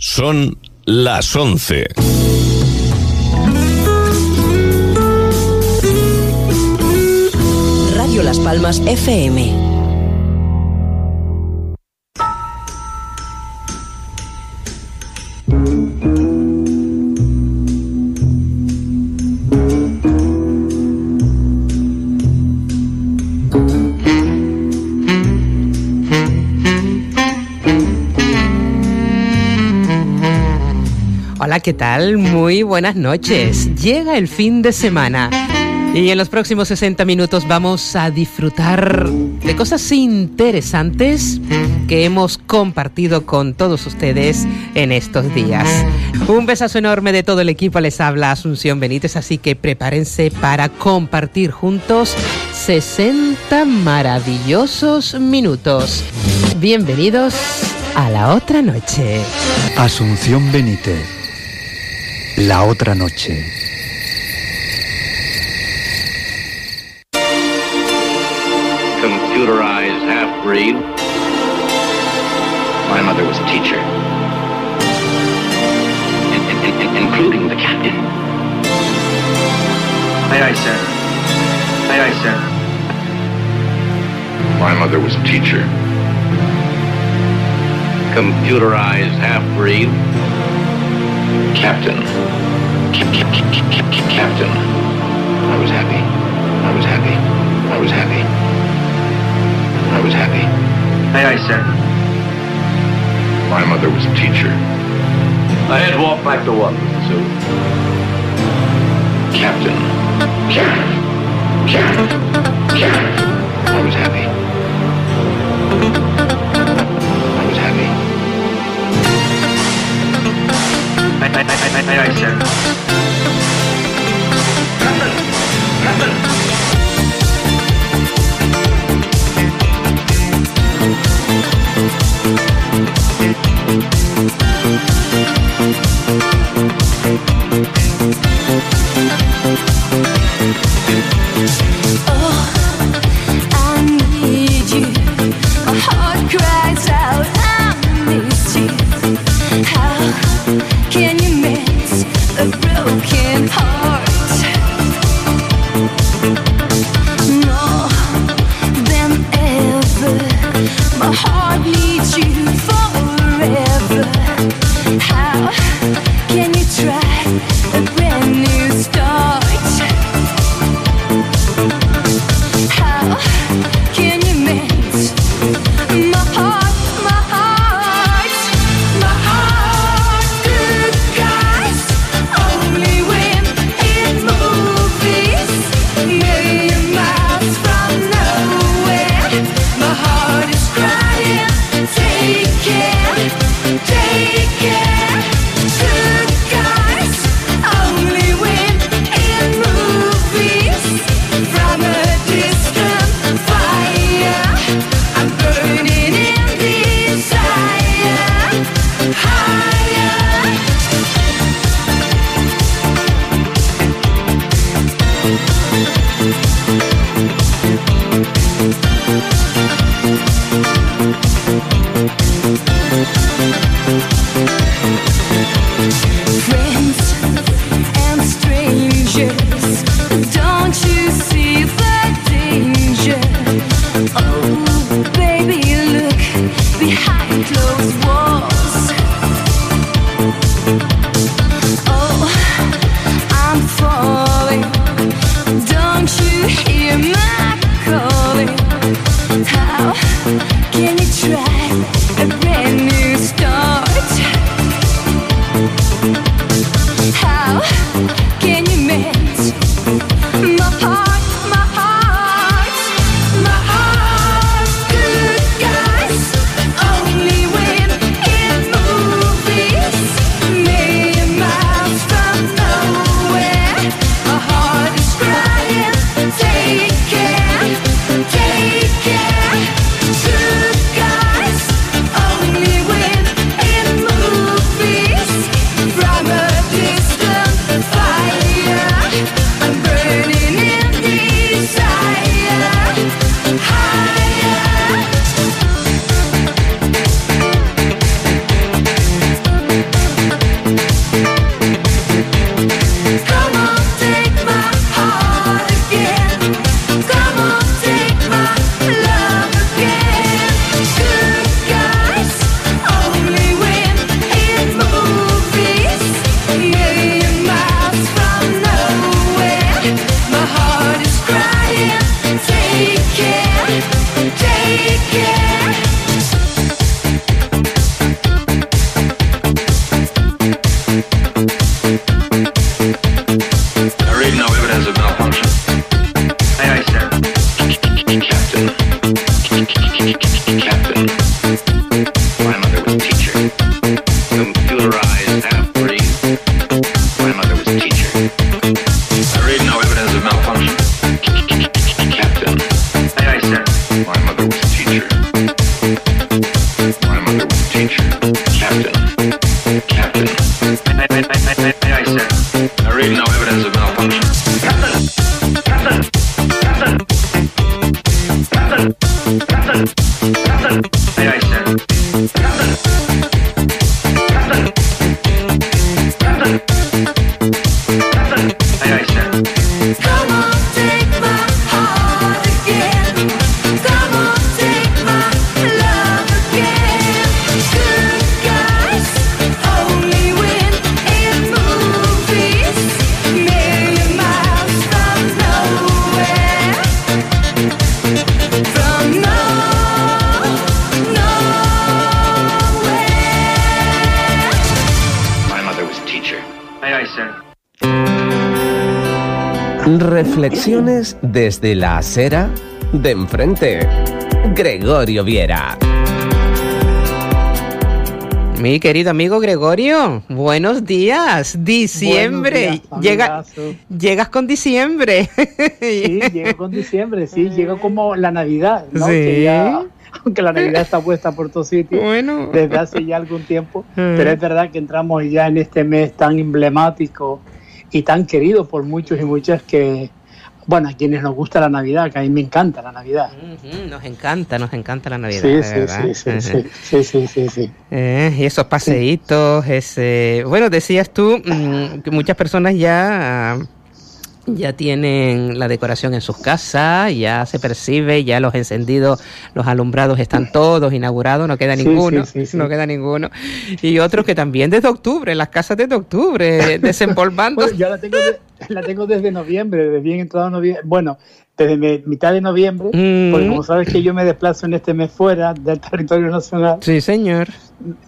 Son las 11. Radio Las Palmas FM. ¿Qué tal? Muy buenas noches. Llega el fin de semana. Y en los próximos 60 minutos vamos a disfrutar de cosas interesantes que hemos compartido con todos ustedes en estos días. Un besazo enorme de todo el equipo. Les habla Asunción Benítez, así que prepárense para compartir juntos 60 maravillosos minutos. Bienvenidos a la otra noche. Asunción Benítez la otra noche. Computerized half-breed. My mother was a teacher. In, in, in, including the captain. Aye, aye, sir. Aye, aye, sir. My mother was a teacher. Computerized half-breed. Captain. Captain. I was happy. I was happy. I was happy. I was happy. Aye, aye, sir. My mother was a teacher. I had to walk back to what, so. Captain. Captain. Captain. I I, I, I, Friends Reflexiones desde la acera de enfrente. Gregorio Viera. Mi querido amigo Gregorio, buenos días. Diciembre. Buenos días, Llega, llegas con diciembre. Sí, llego con diciembre, sí, llego como la Navidad, ¿no? Sí. Que ya- aunque la Navidad está puesta por todos sitios Bueno. desde hace ya algún tiempo, Mm. pero es verdad que entramos ya en este mes tan emblemático y tan querido por muchos y muchas que, bueno, a quienes nos gusta la Navidad, que a mí me encanta la Navidad. Nos encanta, nos encanta la Navidad. Sí, sí, sí, sí, sí, sí, sí. Eh, y esos paseitos, ese... Bueno, decías tú mm, que muchas personas ya, ya tienen la decoración en sus casas, ya se percibe, ya los encendidos, los alumbrados están todos inaugurados, no queda Sí, ninguno, sí, sí, sí. no queda ninguno. Y otros que también desde octubre, las casas desde octubre, desempolvando. Bueno, yo la tengo, de- la tengo desde noviembre, desde bien entrado noviembre, bueno, desde mitad de noviembre, Mm. porque como sabes que yo me desplazo en este mes fuera del territorio nacional, Sí, señor.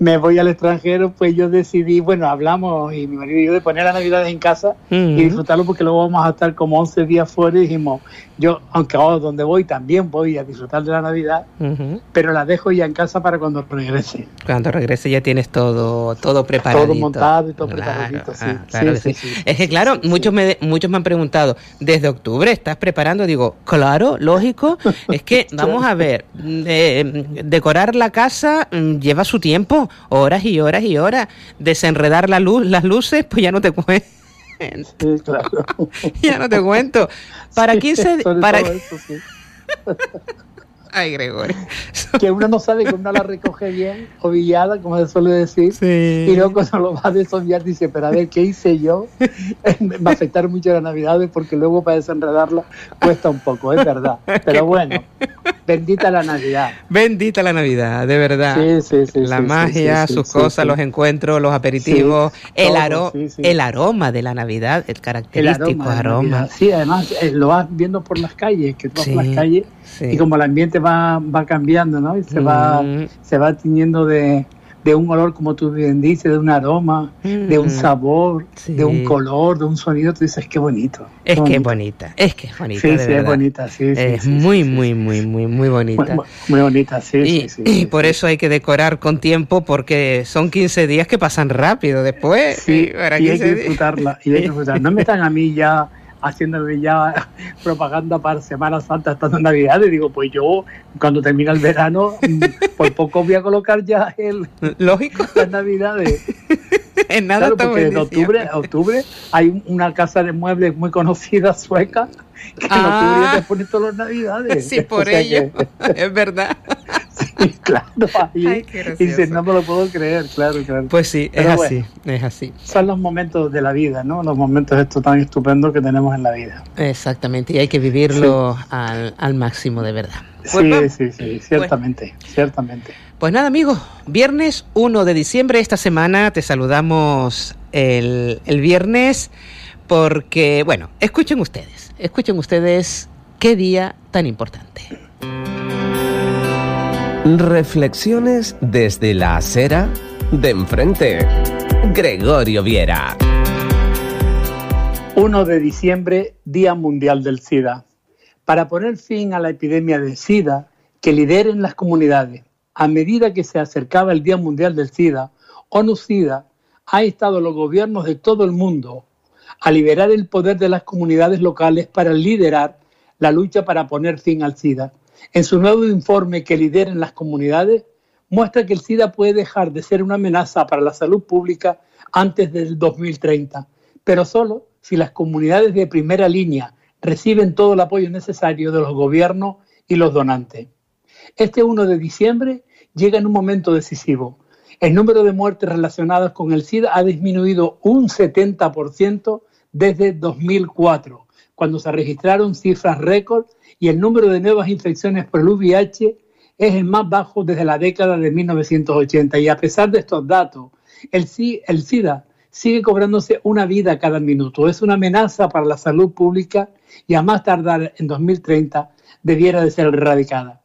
Me voy al extranjero, pues yo decidí, bueno, hablamos y mi marido y yo de poner la Navidad en casa Mm. y disfrutarlo porque luego vamos a estar como 11 días fuera y dijimos, yo, aunque ahora donde voy también voy a disfrutar de la Navidad, Ujú. pero la dejo ya en casa para cuando regrese. Cuando regrese ya tienes todo, todo preparado. Todo montado y todo preparadito, sí. claro Sí, que sí, sí. sí. Es que claro, muchos me, muchos me han preguntado, ¿desde octubre estás preparando? Digo, claro, lógico. Es que, vamos a ver, eh, decorar la casa mm, lleva su tiempo, horas y horas y horas. Desenredar la luz, las luces, pues ya no te cuento. Sí, claro. Ya no te cuento. Para Sí, 15, sobre para... todo eso, sí. Ay, Gregorio. que uno no sabe que uno la recoge bien, ovillada, como se suele decir, Sí. y luego cuando lo va a desobviar dice, pero a ver, ¿qué hice yo? Va a afectar mucho la Navidad porque luego para desenredarla cuesta un poco, es verdad. Pero bueno, bendita la Navidad. Bendita la Navidad, de verdad. Sí, sí, sí, la sí, magia, sí, sus cosas, los encuentros, los aperitivos, el, aro- el aroma de la Navidad, el El característico aroma. de aroma. Navidad. Sí, además eh, lo vas viendo por las calles, que tú vas por Sí, las calles sí. y como el ambiente va, va cambiando, ¿no? Y se va Mm. se va tiñendo de, de un olor, como tú bien dices, de un aroma, de un Mm. sabor, Sí. de un color, de un sonido. Tú dices, qué bonito. Es qué que es bonito". bonita, es que es bonita. Sí, de sí, es verdad. bonita, sí, sí, Es sí, muy, muy, muy, muy, muy bonita. Muy, muy bonita, sí, y sí, sí, y por eso hay que decorar con tiempo porque son 15 días que pasan rápido después. Sí, y para y hay 15 que disfrutarla. Y hay que disfrutarla. No me están a mí ya haciéndome ya propaganda para Semana Santa estando en Navidad. Y digo, pues yo, cuando termine el verano, mm, por poco voy a colocar ya el, Lógico, las Navidades. en nada Claro, porque en en octubre, octubre hay un- una casa de muebles muy conocida sueca que en Ah. octubre ya te pone todas las Navidades. Sí, por O sea ello, que- es verdad. Sí, claro, ahí. Ay, y dices, no me lo puedo creer, claro, claro. Pues sí, es Pero así, bueno. es así. Son los momentos de la vida, ¿no? Los momentos estos tan estupendos que tenemos en la vida. Exactamente, y hay que vivirlo al, al máximo de verdad. Pues, Sí, va- sí, sí, ciertamente, ciertamente. pues nada amigos, viernes 1 de diciembre, esta semana te saludamos el, el viernes porque, bueno, escuchen ustedes, escuchen ustedes qué día tan importante. Reflexiones desde la acera de enfrente. Gregorio Viera. 1 de diciembre, Día Mundial del SIDA. Para poner fin a la epidemia de SIDA, que lideren las comunidades. A medida que se acercaba el Día Mundial del SIDA, ONU-SIDA ha instado a los gobiernos de todo el mundo a liberar el poder de las comunidades locales para liderar la lucha para poner fin al SIDA. En su nuevo informe que lideren las comunidades, muestra que el SIDA puede dejar de ser una amenaza para la salud pública antes del 2030, pero solo si las comunidades de primera línea reciben todo el apoyo necesario de los gobiernos y los donantes. Este 1 de diciembre llega en un momento decisivo. El número de muertes relacionadas con el SIDA ha disminuido un 70% desde 2004, cuando se registraron cifras récord y el número de nuevas infecciones por el VIH es el más bajo desde la década de 1980. Y a pesar de estos datos, el, SIDA sigue cobrándose una vida cada minuto. Es una amenaza para la salud pública y a más tardar en 2030 debiera de ser erradicada.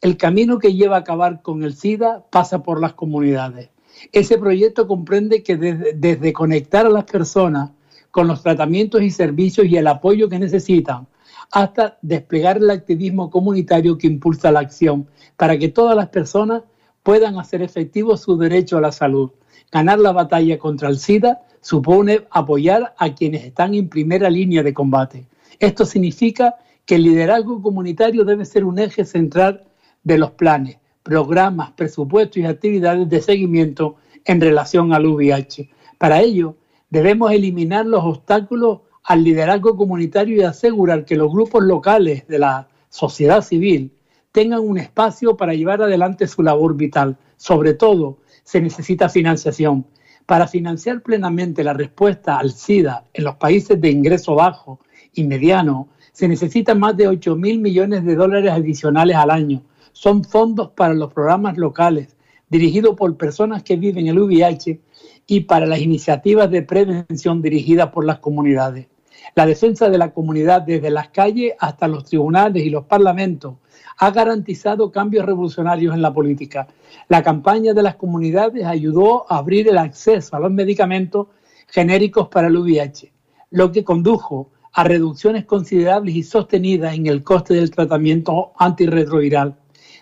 El camino que lleva a acabar con el SIDA pasa por las comunidades. Ese proyecto comprende que desde conectar a las personas con los tratamientos y servicios y el apoyo que necesitan, hasta desplegar el activismo comunitario que impulsa la acción para que todas las personas puedan hacer efectivo su derecho a la salud. Ganar la batalla contra el SIDA supone apoyar a quienes están en primera línea de combate. Esto significa que el liderazgo comunitario debe ser un eje central de los planes, programas, presupuestos y actividades de seguimiento en relación al VIH. Para ello, debemos eliminar los obstáculos al liderazgo comunitario y asegurar que los grupos locales de la sociedad civil tengan un espacio para llevar adelante su labor vital. Sobre todo, se necesita financiación. Para financiar plenamente la respuesta al SIDA en los países de ingreso bajo y mediano, se necesitan más de 8 mil millones de dólares adicionales al año. Son fondos para los programas locales, dirigidos por personas que viven el VIH y para las iniciativas de prevención dirigidas por las comunidades. La defensa de la comunidad desde las calles hasta los tribunales y los parlamentos ha garantizado cambios revolucionarios en la política. La campaña de las comunidades ayudó a abrir el acceso a los medicamentos genéricos para el VIH, lo que condujo a reducciones considerables y sostenidas en el coste del tratamiento antirretroviral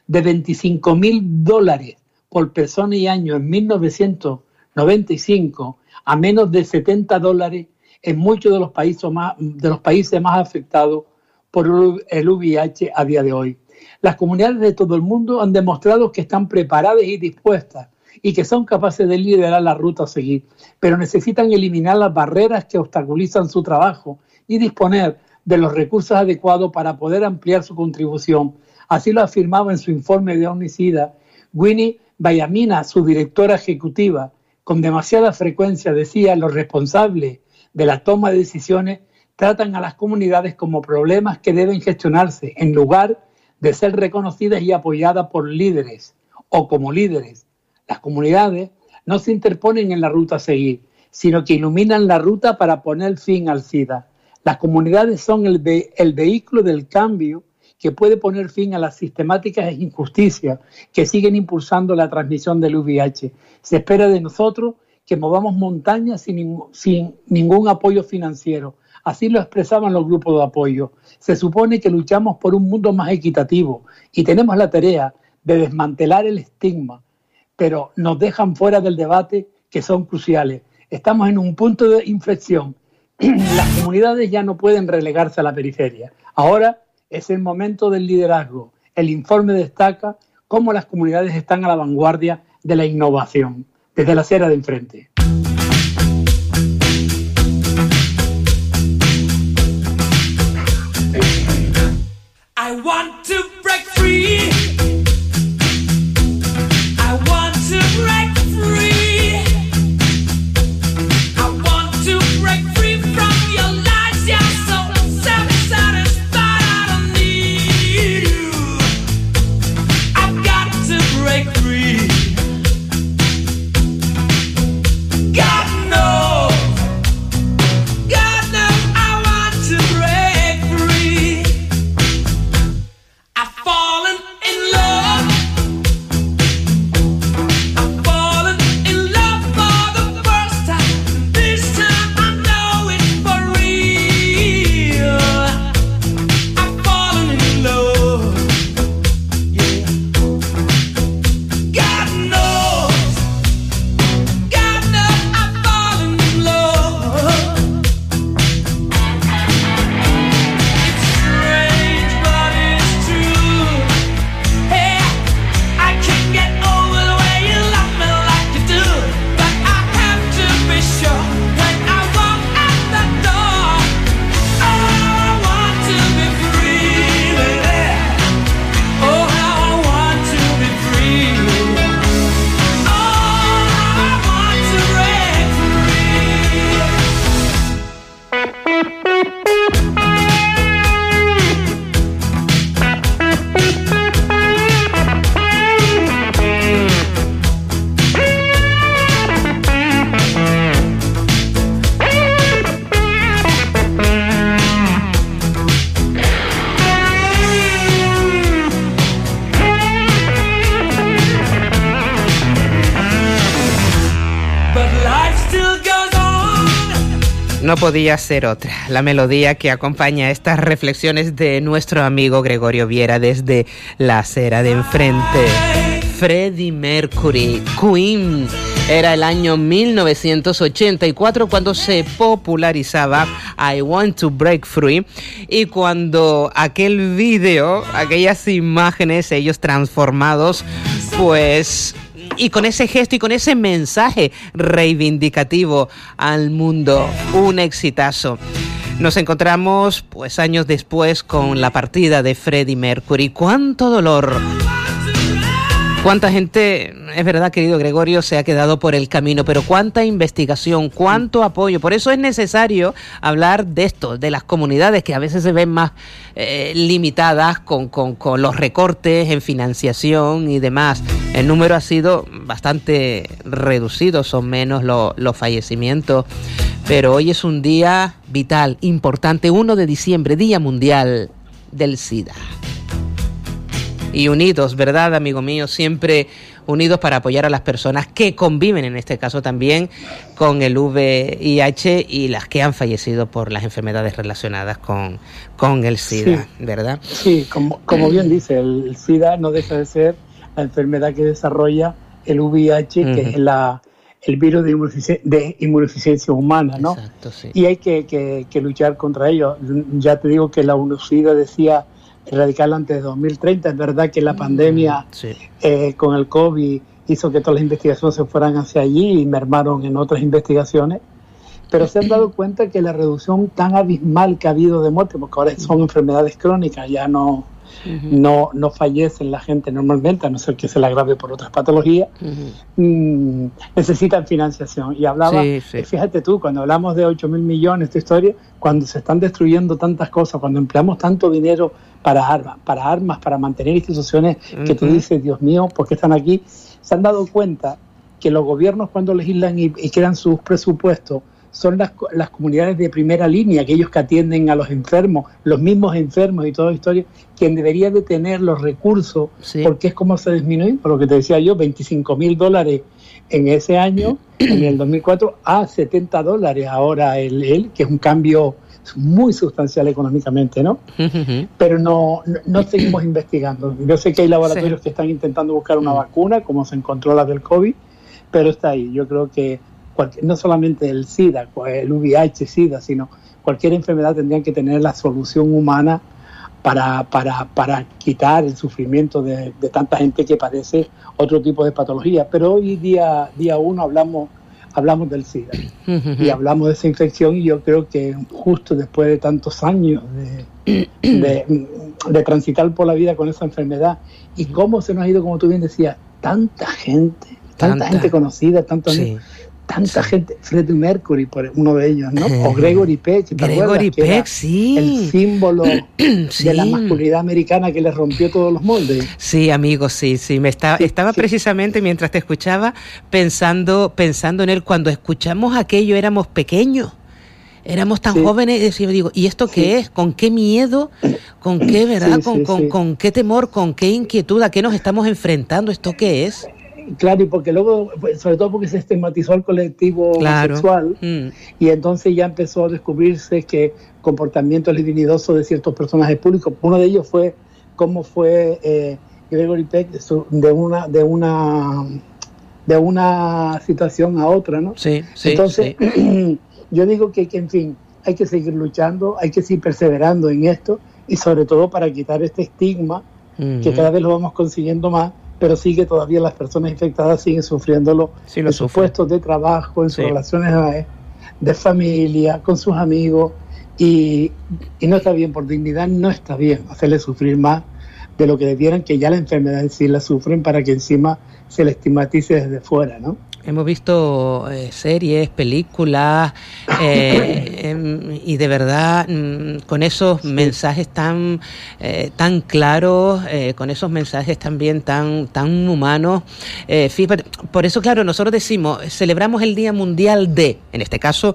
de 25 mil dólares por persona y año en 1995 a menos de 70 dólares en muchos de los países más, de los países más afectados por el VIH a día de hoy. Las comunidades de todo el mundo han demostrado que están preparadas y dispuestas y que son capaces de liderar la ruta a seguir, pero necesitan eliminar las barreras que obstaculizan su trabajo y disponer de los recursos adecuados para poder ampliar su contribución. Así lo afirmaba en su informe de Omnicida Winnie Bayamina, su directora ejecutiva. Con demasiada frecuencia decía los responsables de la toma de decisiones tratan a las comunidades como problemas que deben gestionarse en lugar de ser reconocidas y apoyadas por líderes o como líderes. Las comunidades no se interponen en la ruta a seguir, sino que iluminan la ruta para poner fin al SIDA. Las comunidades son el, el vehículo del cambio que puede poner fin a las sistemáticas injusticias que siguen impulsando la transmisión del VIH. Se espera de nosotros que movamos montañas sin, sin ningún apoyo financiero. Así lo expresaban los grupos de apoyo. Se supone que luchamos por un mundo más equitativo y tenemos la tarea de desmantelar el estigma, pero nos dejan fuera del debate que son cruciales. Estamos en un punto de inflexión. Las comunidades ya no pueden relegarse a la periferia. Ahora es el momento del liderazgo. El informe destaca cómo las comunidades están a la vanguardia de la innovación desde la acera de enfrente. Podía ser otra. La melodía que acompaña estas reflexiones de nuestro amigo Gregorio Viera desde la acera de enfrente. Freddie Mercury, Queen. Era el año 1984 cuando se popularizaba I Want to Break Free y cuando aquel video, aquellas imágenes, ellos transformados, pues y con ese gesto y con ese mensaje reivindicativo al mundo, un exitazo. Nos encontramos pues años después con la partida de Freddie Mercury. ¡Cuánto dolor! ¿Cuánta gente, es verdad, querido Gregorio, se ha quedado por el camino? Pero cuánta investigación, cuánto apoyo. Por eso es necesario hablar de esto, de las comunidades que a veces se ven más eh, limitadas con, con- con los recortes en financiación y demás. El número ha sido bastante reducido, son menos lo- los fallecimientos. Pero hoy es un día vital, importante, 1 de diciembre, Día Mundial del SIDA y unidos, ¿verdad, amigo mío? Siempre unidos para apoyar a las personas que conviven, en este caso también, con el VIH y las que han fallecido por las enfermedades relacionadas con, con el SIDA, ¿verdad? Sí, como, como bien dice, el SIDA no deja de ser la enfermedad que desarrolla el VIH, que Ujú. es la, el virus de, inmunodefici- de inmunodeficiencia humana, ¿no? Exacto, sí. Y hay que, que- que luchar contra ello. Ya te digo que la UNOSIDA decía erradicarla antes de 2030. Es verdad que la pandemia Sí. eh, con el COVID hizo que todas las investigaciones se fueran hacia allí y mermaron en otras investigaciones. Pero se han dado cuenta que la reducción tan abismal que ha habido de muerte, porque ahora son enfermedades crónicas, ya no, no, no fallecen la gente normalmente, a no ser que se la agrave por otras patologías, mm, necesitan financiación. Y hablaba, Sí, sí. eh, fíjate tú, cuando hablamos de 8 mil millones de historia, cuando se están destruyendo tantas cosas, cuando empleamos tanto dinero para armas, para armas, para mantener instituciones que tú dices, Dios mío, ¿por qué están aquí? Se han dado cuenta que los gobiernos cuando legislan y, y crean sus presupuestos son las, las comunidades de primera línea, aquellos que atienden a los enfermos, los mismos enfermos y toda la historia, quien debería de tener los recursos, Sí. porque es como se disminuye, por lo que te decía yo, 25 mil dólares en ese año, en el 2004, a 70 dólares ahora el, el, que es un cambio muy sustancial económicamente, ¿no? Pero no, no, no seguimos investigando. Yo sé que hay laboratorios que están intentando buscar una vacuna, como se encontró la del COVID, pero está ahí. Yo creo que cualquier- no solamente el SIDA, el VIH, SIDA, sino cualquier enfermedad tendrían que tener la solución humana para, para, para quitar el sufrimiento de, de tanta gente que padece otro tipo de patología. Pero hoy día, día uno hablamos, hablamos del SIDA y hablamos de esa infección y yo creo que justo después de tantos años de, de, de transitar por la vida con esa enfermedad y cómo se nos ha ido, como tú bien decías, tanta gente, tanta, Tanta. gente conocida, tanto Sí. Tanta gente, Freddie Mercury por uno de ellos, ¿no? O Gregory Peck, ¿te Gregory acuerdas? Peck, sí. El símbolo Sí. de la masculinidad americana que le rompió todos los moldes. Sí, amigo, sí, sí. Me estaba, estaba precisamente mientras te escuchaba pensando, pensando en él. Cuando escuchamos aquello éramos pequeños. Éramos tan jóvenes y decía, digo, ¿y esto qué es? ¿Con qué miedo? ¿Con qué, verdad? Con, con- con qué temor? ¿Con qué inquietud? ¿A qué nos estamos enfrentando? ¿Esto qué es? Claro, y porque luego, pues, sobre todo porque se estigmatizó al colectivo Claro. sexual Mm. y entonces ya empezó a descubrirse que comportamientos libidinosos de ciertos personajes públicos, uno de ellos fue cómo fue eh, Gregory Peck su- de una de una de una situación a otra, ¿no? Sí, sí, Entonces, sí. yo digo que, que, en fin, hay que seguir luchando, hay que seguir perseverando en esto y sobre todo para quitar este estigma que cada vez lo vamos consiguiendo más, pero sigue todavía las personas infectadas siguen sufriéndolo Sí, en sus puestos de trabajo, en sus relaciones de familia, con sus amigos y, y no está bien, por dignidad no está bien hacerle sufrir más de lo que debieran, que ya la enfermedad en sí la sufren para que encima se le estigmatice desde fuera, ¿no? Hemos visto eh, series, películas eh, em, y de verdad mm, con esos mensajes tan eh, tan claros, eh, con esos mensajes también tan tan humanos. Fíjate, por eso claro nosotros decimos celebramos el Día Mundial de, en este caso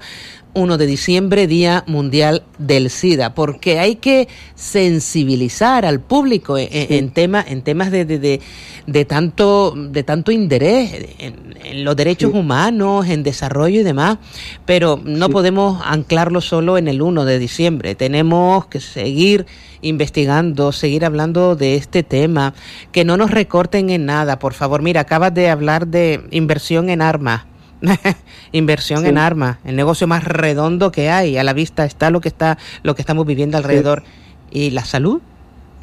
1 de diciembre, Día Mundial del SIDA, porque hay que sensibilizar al público en, tema- en temas de, de, de- de tanto, de tanto interés en, en los derechos Sí. humanos, en desarrollo y demás, pero no Sí. podemos anclarlo solo en el 1 de diciembre. Tenemos que seguir investigando, seguir hablando de este tema, que no nos recorten en nada, por favor. Mira, acabas de hablar de inversión en armas. inversión Sí. en armas, el negocio más redondo que hay, a la vista está lo que está lo que estamos viviendo alrededor. ¿Y la salud?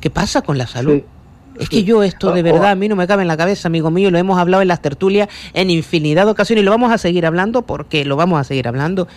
¿Qué pasa con la salud? Sí. Es que yo esto de O- verdad o- a mí no me cabe en la cabeza, amigo mío, lo hemos hablado en las tertulias en infinidad de ocasiones y lo vamos a seguir hablando porque lo vamos a seguir hablando.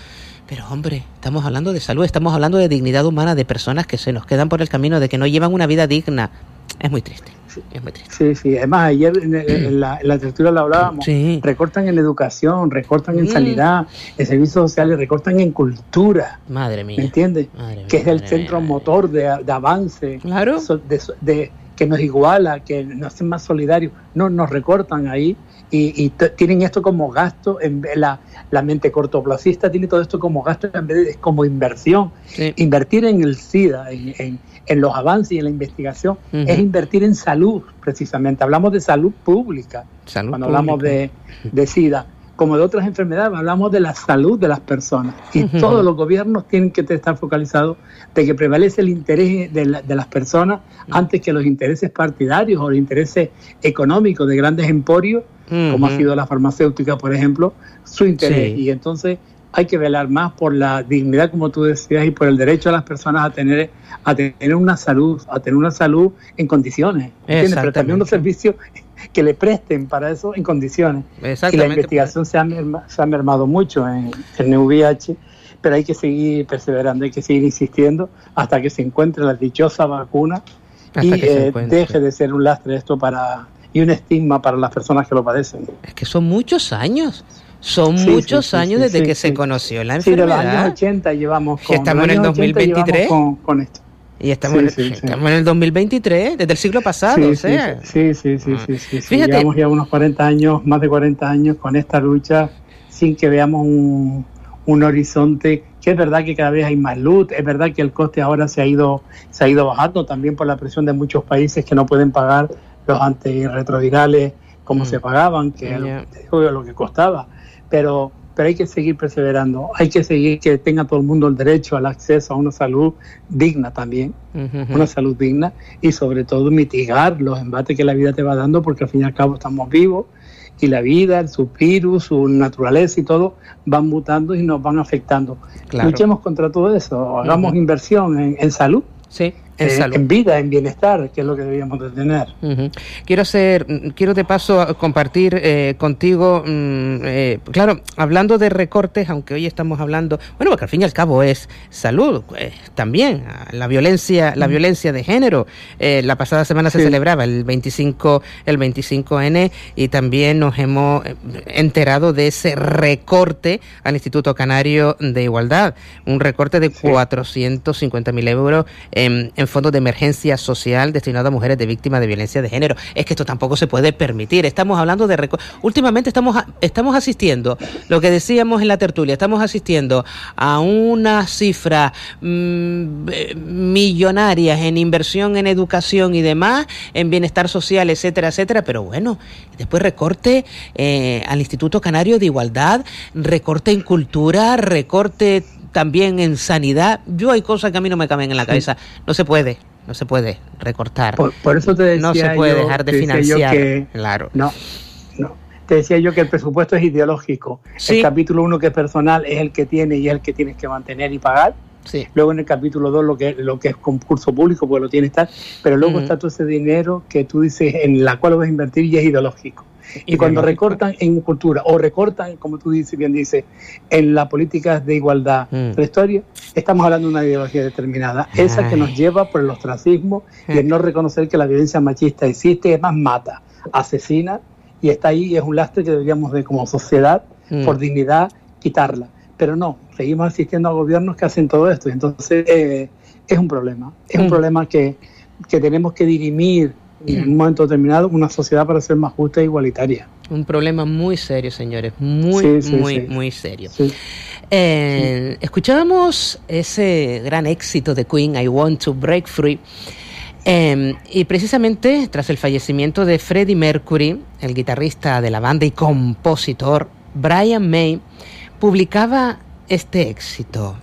Pero hombre, estamos hablando de salud, estamos hablando de dignidad humana, de personas que se nos quedan por el camino, de que no llevan una vida digna. Es muy triste, es muy triste. Sí, sí. Además, ayer en, en la, en la tertulia lo hablábamos. Sí. Recortan en educación, recortan en Mm. sanidad, en servicios sociales, recortan en cultura. Madre ¿Me mía. entiendes? Madre Que es el centro mía. motor de, de avance, Claro. de, de- que nos iguala, que nos hace más solidarios. No, nos recortan ahí y, tienen esto como gasto, en la, la mente cortoplacista tiene todo esto como gasto en vez de como inversión. Sí. Invertir en el SIDA, en, en- en los avances y en la investigación, es invertir en salud, precisamente. Hablamos de salud pública Salud cuando hablamos de, de SIDA. Como de otras enfermedades, hablamos de la salud de las personas. Y todos los gobiernos tienen que estar focalizados de que prevalece el interés de, la- de las personas antes que los intereses partidarios o los intereses económicos de grandes emporios, como ha sido la farmacéutica, por ejemplo, su interés. Sí. Y entonces hay que velar más por la dignidad, como tú decías, y por el derecho de las personas a tener, a tener una salud, a tener una salud en condiciones. Pero también unos servicios que le presten para eso en condiciones. Y la investigación se ha, merma- se ha mermado mucho en el VIH, pero hay que seguir perseverando, hay que seguir insistiendo hasta que se encuentre la dichosa vacuna Hasta y eh, deje de ser un lastre esto para y un estigma para las personas que lo padecen. Es que son muchos años. Son Sí, muchos sí, años sí, desde que se conoció la Sí, de los enfermedad. años 80 llevamos Y con, estamos de en el los años 80 llevamos 2023. Con, con esto. Y estamos, en, estamos en el 2023, desde el siglo pasado, Sí, o sí, sea. sí, sí, sí. Fíjate. Llevamos ya unos 40 años, más de 40 años con esta lucha sin que veamos un, un horizonte que es verdad que cada vez hay más luz, es verdad que el coste ahora se ha ido se ha ido bajando también por la presión de muchos países que no pueden pagar los antirretrovirales como Mm. se pagaban, que Ya. lo, lo que costaba, pero pero hay que seguir perseverando, hay que seguir que tenga todo el mundo el derecho al acceso a una salud digna también una salud digna y sobre todo mitigar los embates que la vida te va dando porque al fin y al cabo estamos vivos y la vida, su virus, su naturaleza y todo van mutando y nos van afectando. Claro. Luchemos contra todo eso, hagamos inversión en, en salud, Sí, eh, en vida, en bienestar, que es lo que deberíamos de tener. Quiero hacer, quiero de paso compartir eh, contigo, mm, eh, claro, hablando de recortes, aunque hoy estamos hablando, bueno, porque al fin y al cabo es salud, eh, también ah, la violencia, la violencia de género. La pasada semana se Sí. celebraba el 25, el 25N y también nos hemos enterado de ese recorte al Instituto Canario de Igualdad, un recorte de 450 mil euros en, en fondos de emergencia social destinado a mujeres de víctimas de violencia de género. Es que esto tampoco se puede permitir. Estamos hablando de últimamente estamos estamos asistiendo, lo que decíamos en la tertulia, estamos asistiendo a una cifra mm, eh, millonarias en inversión en educación y demás, en bienestar social, etcétera, etcétera, pero bueno, después recorte eh, al Instituto Canario de Igualdad, recorte en cultura, recorte también en sanidad. Yo hay cosas que a mí no me caben en la cabeza. No se puede, no se puede recortar. Por, por eso te decía no se puede yo- dejar de financiar. que- Claro. No, no. Te decía yo que el presupuesto es ideológico. Sí. El capítulo uno que es personal es el que tiene y es el que tienes que mantener y pagar. Sí. Luego en el capítulo 2 lo que, lo que es concurso público, pues lo tienes tal, pero luego está todo ese dinero que tú dices en la cual lo vas a invertir y es ideológico. Y cuando recortan en cultura o recortan, como tú dices, bien dices, en las políticas de igualdad Mm. de la historia, estamos hablando de una ideología determinada, esa que nos lleva por el ostracismo y el no reconocer que la violencia machista existe, es más mata, asesina y está ahí y es un lastre que deberíamos de como sociedad, Mm. por dignidad, quitarla. Pero no, seguimos asistiendo a gobiernos que hacen todo esto. Entonces eh, es un problema, es un Mm. problema que, que tenemos que dirimir en un momento determinado una sociedad para ser más justa e igualitaria. Un problema muy serio, señores, muy, Sí, sí, muy, sí. muy serio. Eh, Escuchábamos ese gran éxito de Queen, I Want to Break Free. Eh, y precisamente tras el fallecimiento de Freddie Mercury, el guitarrista de la banda y compositor, Brian May publicaba este éxito.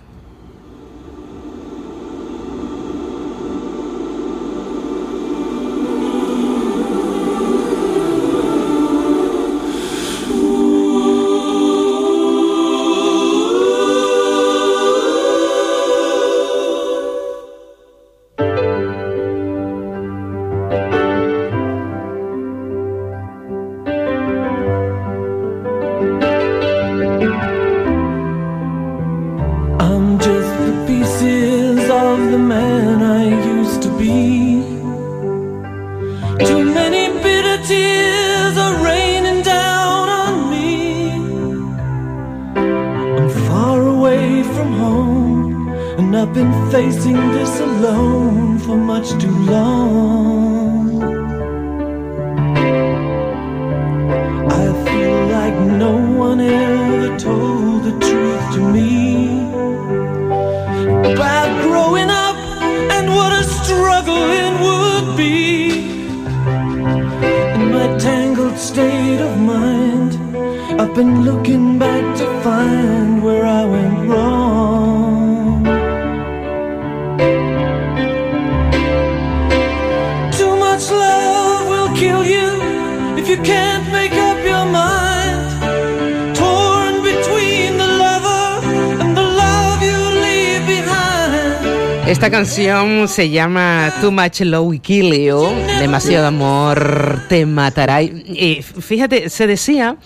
If you can't make up your mind. Torn between the lover and the love you leave behind. Esta canción se llama Too Much Love Kill You, demasiado amor te matará. Y y fíjate, se decía,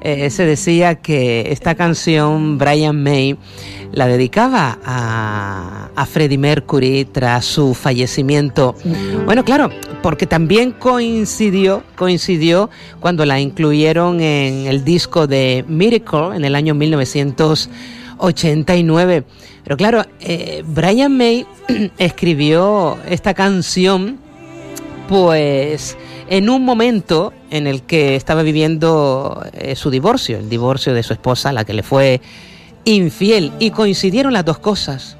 eh, se decía que esta canción Brian May la dedicaba a, a Freddie Mercury tras su fallecimiento. Bueno, claro, porque también coincidió, coincidió cuando la incluyeron en el disco de Miracle en el año 1989. Pero claro, eh, Brian May escribió esta canción pues en un momento en el que estaba viviendo eh, su divorcio, el divorcio de su esposa, la que le fue infiel, y coincidieron las dos cosas.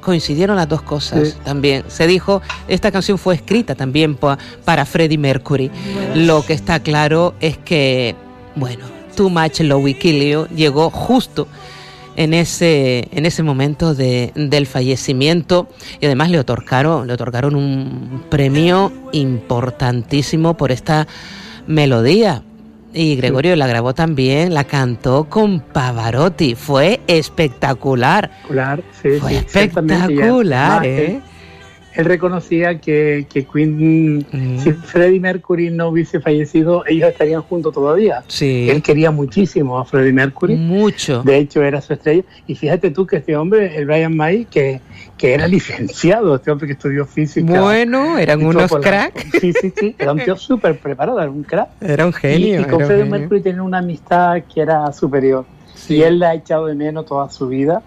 Coincidieron las dos cosas Sí. también. Se dijo, esta canción fue escrita también pa- para Freddie Mercury. Lo que está claro es que, bueno, Too Much Kill You llegó justo en ese, en ese momento de- del fallecimiento y además le otorgaron, le otorgaron un premio importantísimo por esta melodía. Y Gregorio la grabó también, la cantó con Pavarotti. Fue espectacular. Espectacular, sí, Fue sí, espectacular, además, ¿eh? Él, reconocía que, que Queen, si Freddie Mercury no hubiese fallecido, ellos estarían juntos todavía. Sí. Él quería muchísimo a Freddie Mercury. Mucho. De hecho, era su estrella. Y fíjate tú que este hombre, el Brian May, que, que era licenciado, este hombre que estudió física. Bueno, eran unos por la- crack. Sí, sí, sí. Era un tío súper preparado, era un crack. Era un genio. Y, y con Freddie. Mercury tenía una amistad que era superior. Sí. Y él la ha echado de menos toda su vida.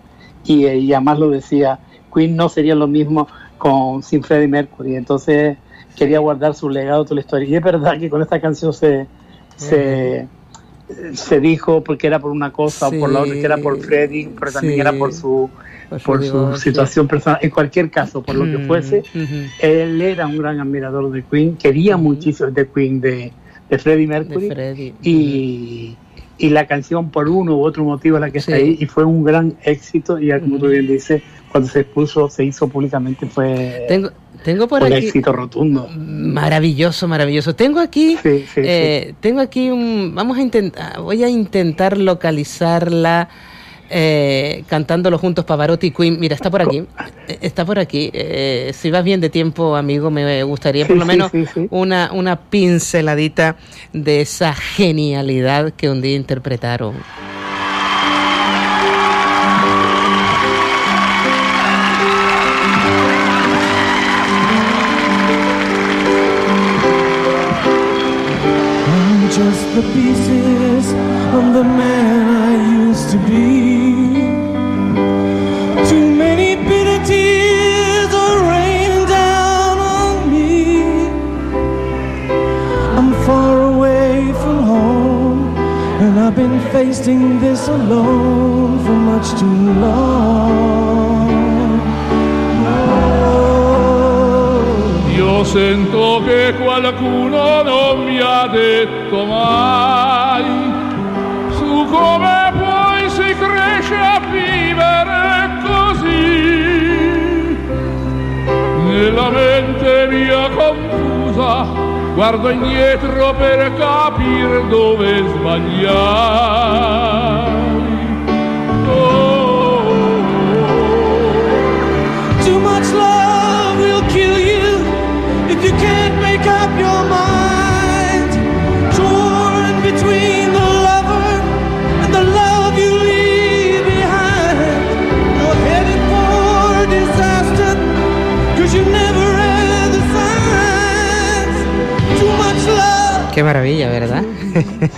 Y, eh, y además lo decía, Queen no sería lo mismo con sin Freddie Mercury. Entonces quería guardar su legado, toda la historia. Y es verdad que con esta canción se, se, se dijo porque era por una cosa o por la otra, que era por Freddie, pero también Sí. era por su, Por su situación personal. En cualquier caso, por lo que Mm, fuese, él era un gran admirador de Queen, quería muchísimo de Queen, de, de Freddie Mercury, De Freddie. y, y la canción por uno u otro motivo es la que está ahí, y fue un gran éxito, y como tú bien dices, cuando se expuso, se hizo públicamente, fue Tengo, tengo por un aquí. éxito rotundo. Maravilloso, maravilloso. Tengo aquí, Sí, sí, sí. eh, tengo aquí un, vamos a intentar, voy a intentar localizarla eh, cantándolo juntos Pavarotti y Queen. Mira, está por aquí, está por aquí. Eh, si vas bien de tiempo, amigo, me gustaría por Sí, lo menos sí, sí. una una pinceladita de esa genialidad que un día interpretaron. I'm just the pieces facing this alone for much too long. Oh, Io sento che qualcuno non mi ha detto mai su come poi si cresce a vivere guardo indietro per capire dove sbagliai. Qué maravilla, ¿verdad?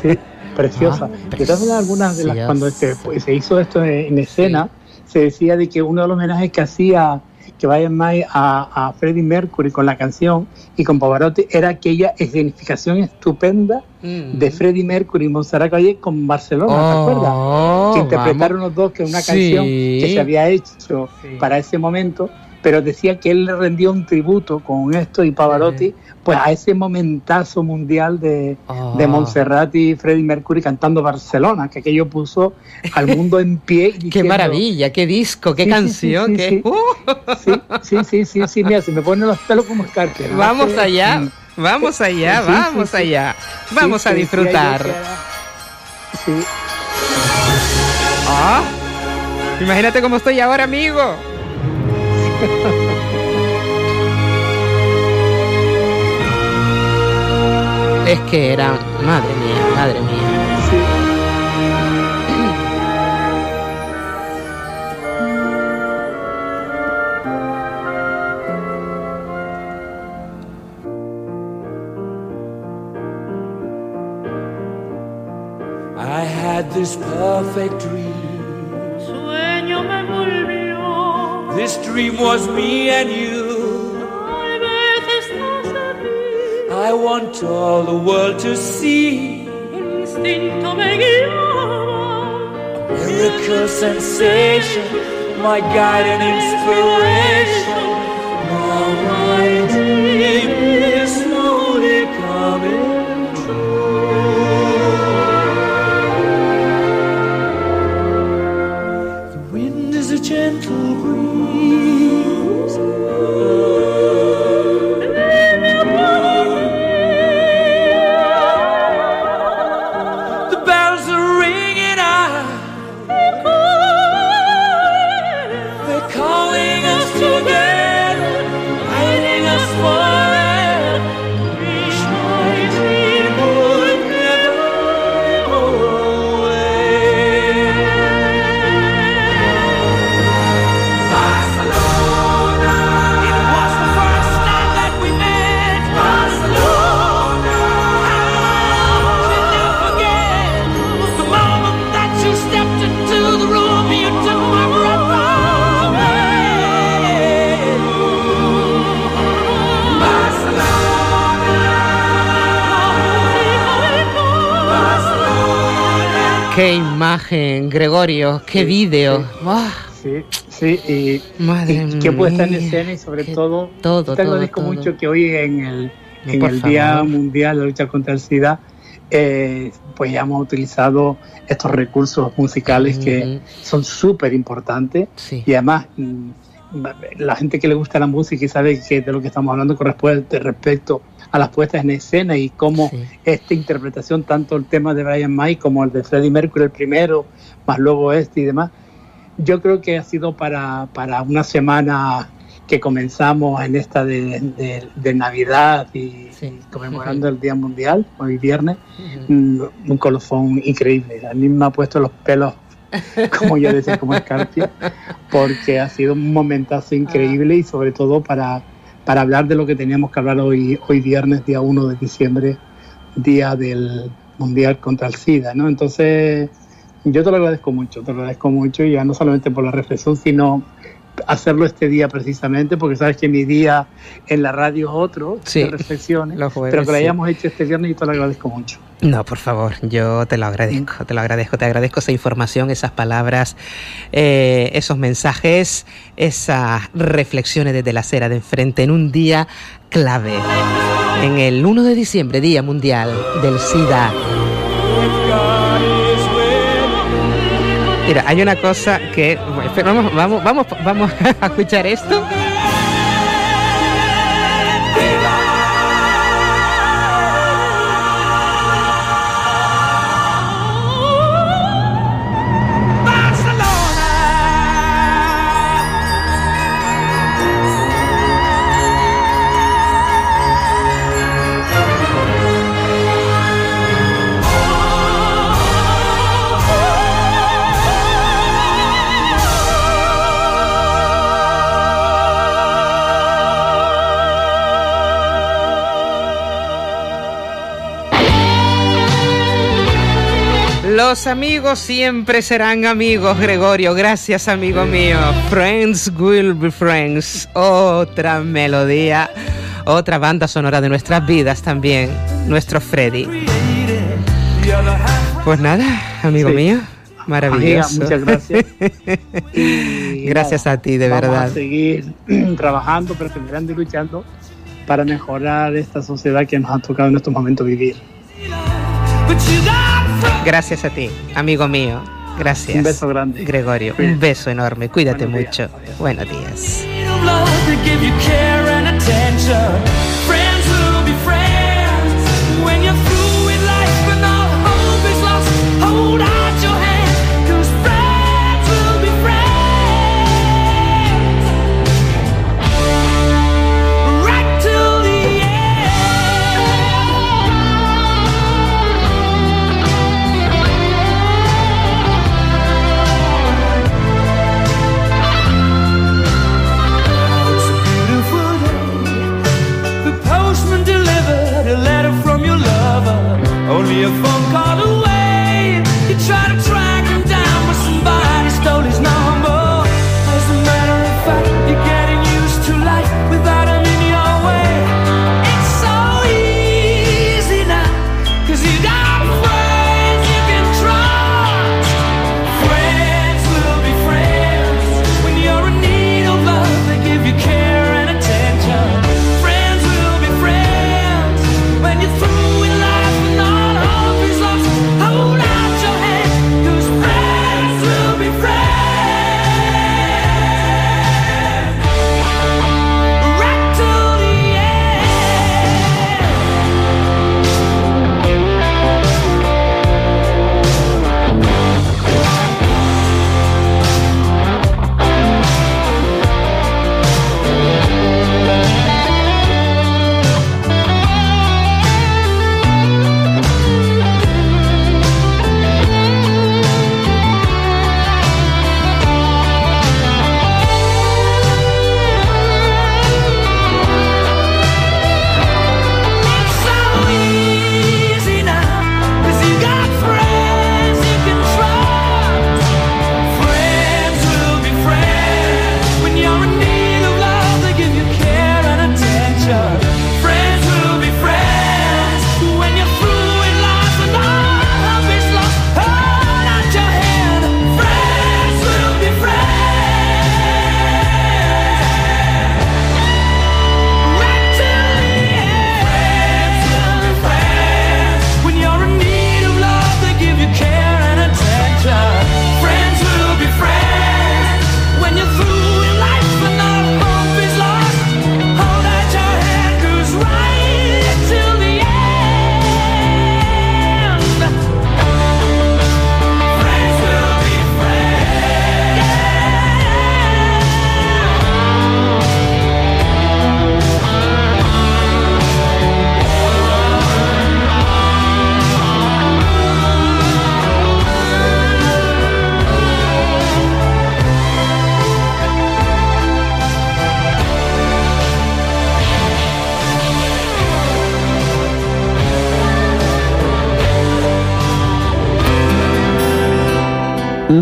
Sí, preciosa. de todas maneras, algunas de las, cuando se, pues, se hizo esto en, en escena, se decía de que uno de los homenajes que hacía que Brian May a, a Freddie Mercury con la canción y con Pavarotti era aquella escenificación estupenda Mm. de Freddie Mercury y Montserrat Caballé con Barcelona, ¿te Oh, acuerdas? Que interpretaron los dos que una Sí. canción que se había hecho para ese momento, pero decía que él le rendió un tributo con esto y Pavarotti, pues a ese momentazo mundial de, Oh. de Montserrat y Freddie Mercury cantando Barcelona, que aquello puso al mundo en pie. Qué maravilla, qué disco, qué Sí, sí, canción, sí, qué... sí. ¡Uh! Sí, sí, sí, sí, mira, se me ponen los pelos como escarpias. Vamos allá, mm, vamos allá, vamos allá. Vamos a disfrutar. Sí, Ah, Imagínate cómo estoy ahora, amigo. Es que era, madre mía, madre mía. sí. I had this perfect dream. This dream was me and you. I want all the world to see. Instinto. Miracle sensation, my guide and inspiration. Qué imagen, Gregorio, qué vídeo. ¡Buah! Sí, sí, y, Madre y qué puesta en escena y sobre todo, todo, te todo, agradezco todo. mucho que hoy en el, No, en el Día. Mundial de la Lucha contra el SIDA, eh, pues ya hemos utilizado estos recursos musicales que son súper importantes Sí. y además mm, la gente que le gusta la música y sabe que de lo que estamos hablando corresponde respecto a las puestas en escena y cómo Sí. esta interpretación, tanto el tema de Brian May como el de Freddie Mercury, el primero, más luego este y demás, yo creo que ha sido para, para una semana que comenzamos en esta de, de- de Navidad y, Sí. conmemorando el Día Mundial, hoy viernes, mm, un colofón increíble. A mí me ha puesto los pelos, como yo decía, como escarpia, porque ha sido un momentazo increíble y sobre todo para, para hablar de lo que teníamos que hablar hoy, hoy viernes, día 1 de diciembre, día del Mundial contra el SIDA, ¿no? Entonces, yo te lo agradezco mucho, te lo agradezco mucho, ya no solamente por la reflexión, sino hacerlo este día precisamente, porque sabes que mi día en la radio es otro, Sí, de reflexiones, jueves, pero que lo sí. hayamos hecho este viernes y te lo agradezco mucho. No, por favor, yo te lo agradezco, te lo agradezco, te agradezco esa información, esas palabras, eh, esos mensajes, esas reflexiones desde la acera de enfrente en un día clave, en el 1 de diciembre, Día Mundial del SIDA. Mira, hay una cosa que, vamos, vamos, vamos, vamos a escuchar esto. Los amigos siempre serán amigos, Gregorio. Gracias, amigo mío. Friends will be friends. Otra melodía, otra banda sonora de nuestras vidas también. Nuestro Freddy. Pues nada, amigo Sí. mío. Maravilloso. Amiga, muchas gracias. Y Gracias nada, a ti, de vamos verdad. a seguir trabajando, perseverando y luchando para mejorar esta sociedad que nos ha tocado en estos momentos vivir. Gracias a ti, amigo mío. Gracias. Un beso grande. Gregorio, un beso enorme. Cuídate mucho. Buenos días.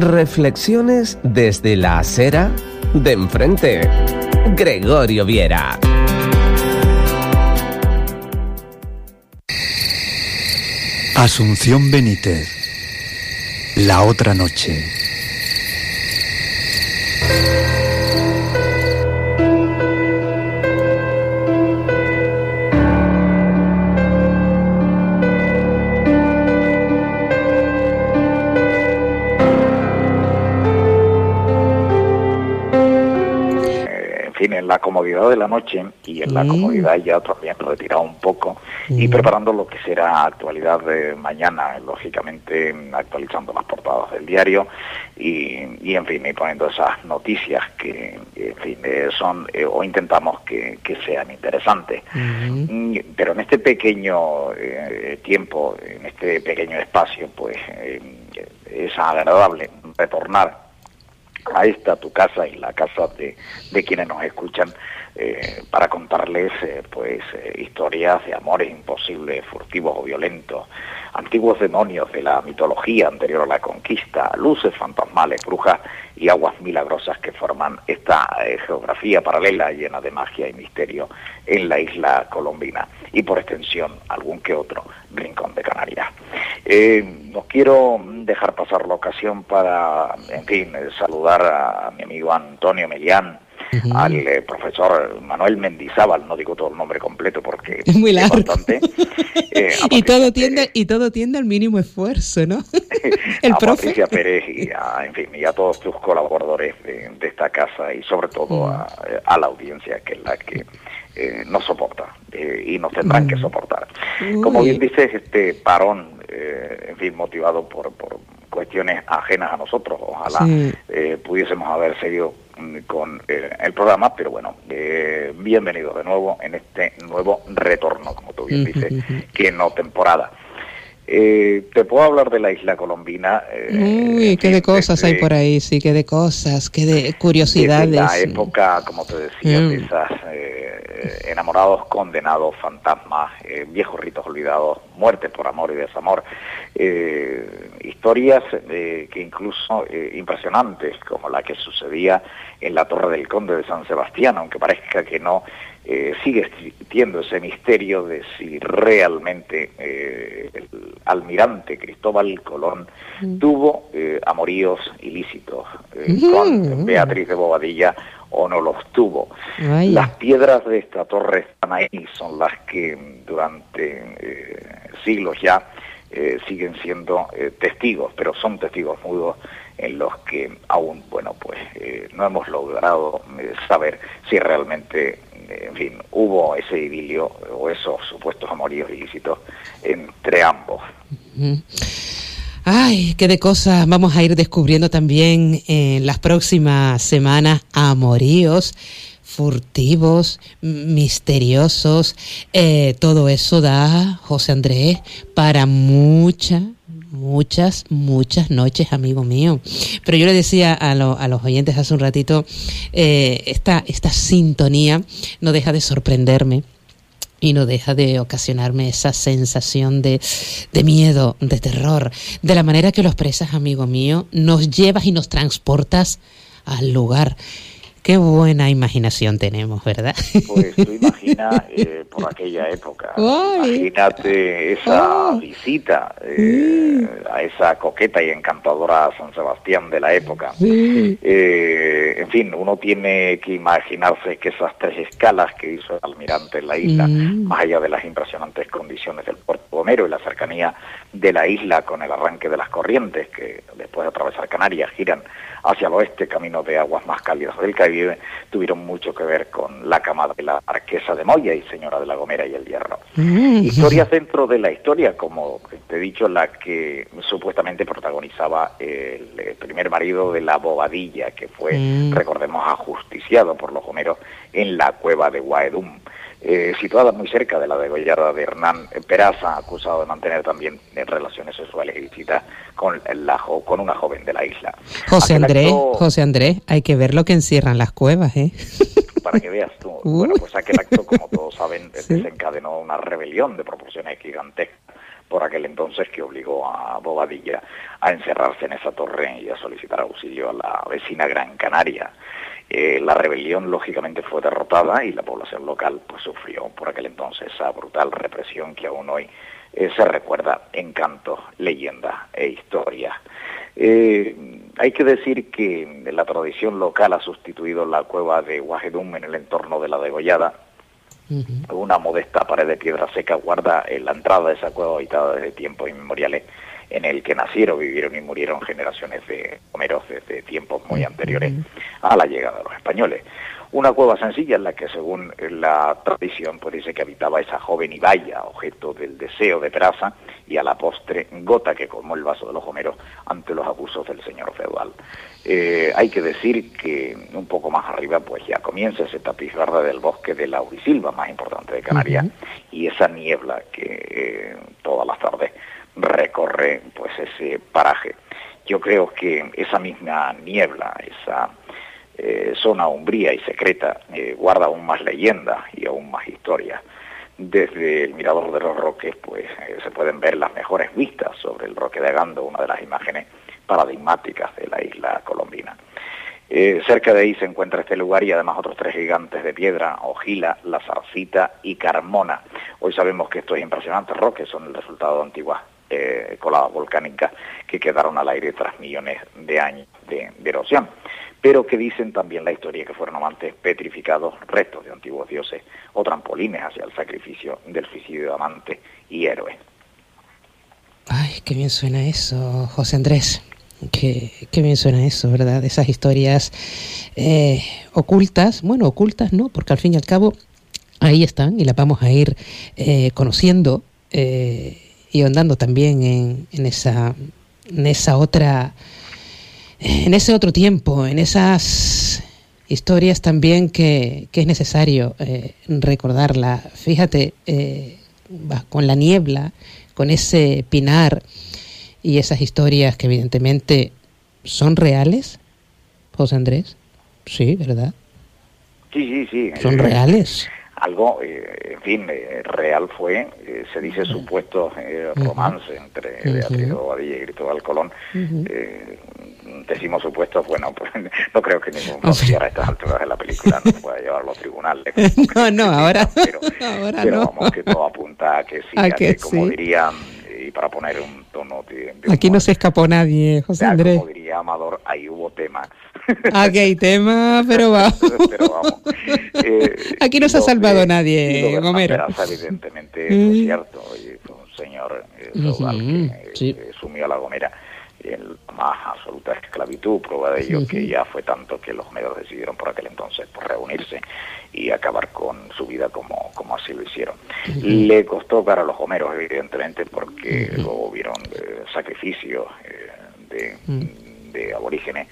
Reflexiones desde la acera de enfrente. Gregorio Viera. Asunción Benítez. La otra noche. Comodidad de la noche y en la Mm. comodidad ya también retirado un poco y Mm. preparando lo que será actualidad de mañana, lógicamente actualizando las portadas del diario y, y, en fin, y poniendo esas noticias que, en fin, eh, son eh, o intentamos que, que sean interesantes. Mm, Pero en este pequeño eh, tiempo, en este pequeño espacio, pues eh, es agradable retornar a esta tu casa y la casa de, de quienes nos escuchan eh, para contarles eh, pues eh, historias de amores imposibles, furtivos o violentos, antiguos demonios de la mitología anterior a la conquista, luces fantasmales, brujas y aguas milagrosas que forman esta geografía paralela llena de magia y misterio en la isla colombina y por extensión algún que otro rincón de Canarias. No quiero dejar pasar la ocasión para, en fin, saludar a mi amigo Antonio Melián, al eh, profesor Manuel Mendizábal, no digo todo el nombre completo porque Es muy largo. bastante, eh, Y todo tiende, y todo tiende al mínimo esfuerzo, ¿no? El a profe. Patricia Pérez y a, en fin, y a todos tus colaboradores de, de esta casa y sobre todo a, a la audiencia que es la que eh, nos soporta eh, y nos tendrán que soportar. Como bien dices, este parón, eh, en fin, motivado por, por cuestiones ajenas a nosotros, ojalá Sí. eh, pudiésemos haber seguido mm, con eh, el programa, pero bueno, eh, bienvenidos de nuevo en este nuevo retorno, como tú bien dices, que no temporada. Eh, te puedo hablar de la isla colombina. eh, Uy, qué de cosas hay por ahí, sí, qué de cosas, qué de curiosidades. la época, como te decía, de Mm. esas eh, enamorados, condenados, fantasmas, eh, viejos ritos olvidados, muerte por amor y desamor, eh, historias que incluso eh, impresionantes, como la que sucedía en la Torre del Conde de San Sebastián, aunque parezca que no, eh, sigue existiendo ese misterio de si realmente eh, el almirante Cristóbal Colón tuvo eh, amoríos ilícitos con Beatriz de Bobadilla o no los tuvo. Vaya. Las piedras de esta torre están ahí, son las que mm, durante siglos ya siguen siendo testigos, pero son testigos mudos en los que aún, bueno, pues eh, no hemos logrado eh, saber si realmente, eh, en fin, hubo ese idilio o esos supuestos amoríos ilícitos entre ambos. Ay, qué de cosas vamos a ir descubriendo también en las próximas semanas. Amoríos, furtivos, misteriosos. todo eso da, José Andrés, para mucha, muchas, muchas noches, amigo mío. Pero yo le decía a, lo- a los oyentes hace un ratito, eh, esta, esta sintonía no deja de sorprenderme y no deja de ocasionarme esa sensación de, de miedo, de terror, de la manera que lo expresas, amigo mío, nos llevas y nos transportas al lugar. Qué buena imaginación tenemos, ¿verdad? Pues tú imagina eh, por aquella época, Ay. imagínate esa Oh. visita eh, a esa coqueta y encantadora San Sebastián de la época. Sí. Eh, en fin, uno tiene que imaginarse que esas tres escalas que hizo el almirante en la isla, Mm. más allá de las impresionantes condiciones del puerto Homero y la cercanía de la isla con el arranque de las corrientes que después de atravesar Canarias giran hacia el oeste, camino de aguas más cálidas del Caribe, tuvieron mucho que ver con la camada de la marquesa de Moya y señora de la Gomera y el Hierro. Mm. Historias dentro de la historia, como te he dicho, la que supuestamente protagonizaba el, eh, primer marido de la Bobadilla, que fue, Mm. recordemos, ajusticiado por los Homeros en la cueva de Guaedum. Eh, situada muy cerca de la degollada de Hernán Peraza, acusado de mantener también relaciones sexuales ilícitas con, la con una joven de la isla. José Aquel Andrés, acto- José Andrés, hay que ver lo que encierran las cuevas, ¿eh? para que veas tú. Bueno, pues aquel acto, como todos saben, desencadenó una rebelión de proporciones gigantescas por aquel entonces que obligó a Bobadilla a encerrarse en esa torre y a solicitar auxilio a la vecina Gran Canaria. Eh, la rebelión lógicamente fue derrotada y la población local pues sufrió por aquel entonces esa brutal represión que aún hoy eh, se recuerda en cantos, leyendas e historias. Eh, hay que decir que la tradición local ha sustituido la cueva de Guajedum en el entorno de la degollada. Una modesta pared de piedra seca guarda la entrada de esa cueva habitada desde tiempos inmemoriales en el que nacieron, vivieron y murieron generaciones de homeros desde tiempos muy anteriores a la llegada de los españoles. Una cueva sencilla en la que, según la tradición, pues dice que habitaba esa joven Ibaya, objeto del deseo de Peraza, y a la postre gota que colmó el vaso de los homeros ante los abusos del señor feudal. Eh, hay que decir que un poco más arriba, pues ya comienza ese tapiz verde del bosque de la Urisilva, más importante de Canarias, y esa niebla que eh, todas las tardes recorre pues ese paraje. Yo creo que esa misma niebla, esa eh, zona umbría y secreta, eh, guarda aún más leyenda y aún más historia. Desde el Mirador de los Roques, pues eh, se pueden ver las mejores vistas sobre el Roque de Gando, una de las imágenes paradigmáticas de la isla colombina. cerca de ahí se encuentra este lugar y además otros tres gigantes de piedra, Ojila, La Zarcita y Carmona. Hoy sabemos que estos impresionantes roques son el resultado de antiguas coladas volcánicas que quedaron al aire tras millones de años de erosión pero que dicen también la historia que fueron amantes petrificados, restos de antiguos dioses o trampolines hacia el sacrificio del suicidio de amante y héroe. Ay, qué bien suena eso, José Andrés. Qué, qué bien suena eso, ¿verdad? Esas historias eh, ocultas, bueno, ocultas no, porque al fin y al cabo ahí están y las vamos a ir eh, conociendo eh, y andando también en, en, esa, en esa otra en ese otro tiempo, en esas historias también que, que es necesario eh, recordarla. Fíjate, eh, con la niebla, con ese pinar y esas historias que evidentemente son reales, José Andrés. Sí, ¿verdad? Sí, sí, sí. Son reales algo, eh, en fin, eh, real fue, eh, se dice supuesto romance entre Beatriz Bobadilla y Cristóbal Colón. decimos supuestos, bueno, pues no creo que ningún oficial a estas alturas de la película no pueda llevarlo a tribunales. no, no, ahora, pero, ahora pero no. vamos, que todo apunta a que sí, A a que que, como sí. dirían, y para poner un tono de, de Aquí no se escapó nadie, José humor, Andrés. como diría Amador, ahí hubo temas. Aquí hay tema, pero vamos. pero vamos. eh, Aquí no se ha de- salvado nadie, Gomero. Peraza, evidentemente, Mm. es cierto. fue un señor eh, feudal Ujú, que eh, sumió a la Gomera en más absoluta esclavitud. Prueba de ello que ya fue tanto que los medios decidieron por aquel entonces por reunirse y acabar con su vida como, como así lo hicieron. Le costó para los homeros, evidentemente, porque luego vieron eh, sacrificios eh, de, de aborígenes